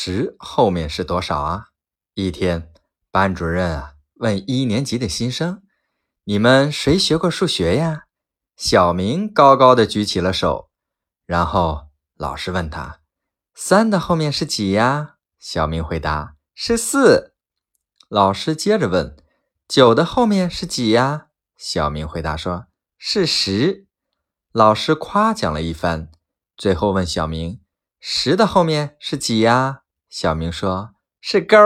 十后面是多少啊？一天，班主任啊问一年级的新生：“你们谁学过数学呀？”小明高高的举起了手。然后老师问他：“三的后面是几呀？”小明回答：“是四。”老师接着问：“九的后面是几呀？”小明回答说：“是十。”老师夸奖了一番，最后问小明：“十的后面是几呀？”小明说：“是勾。”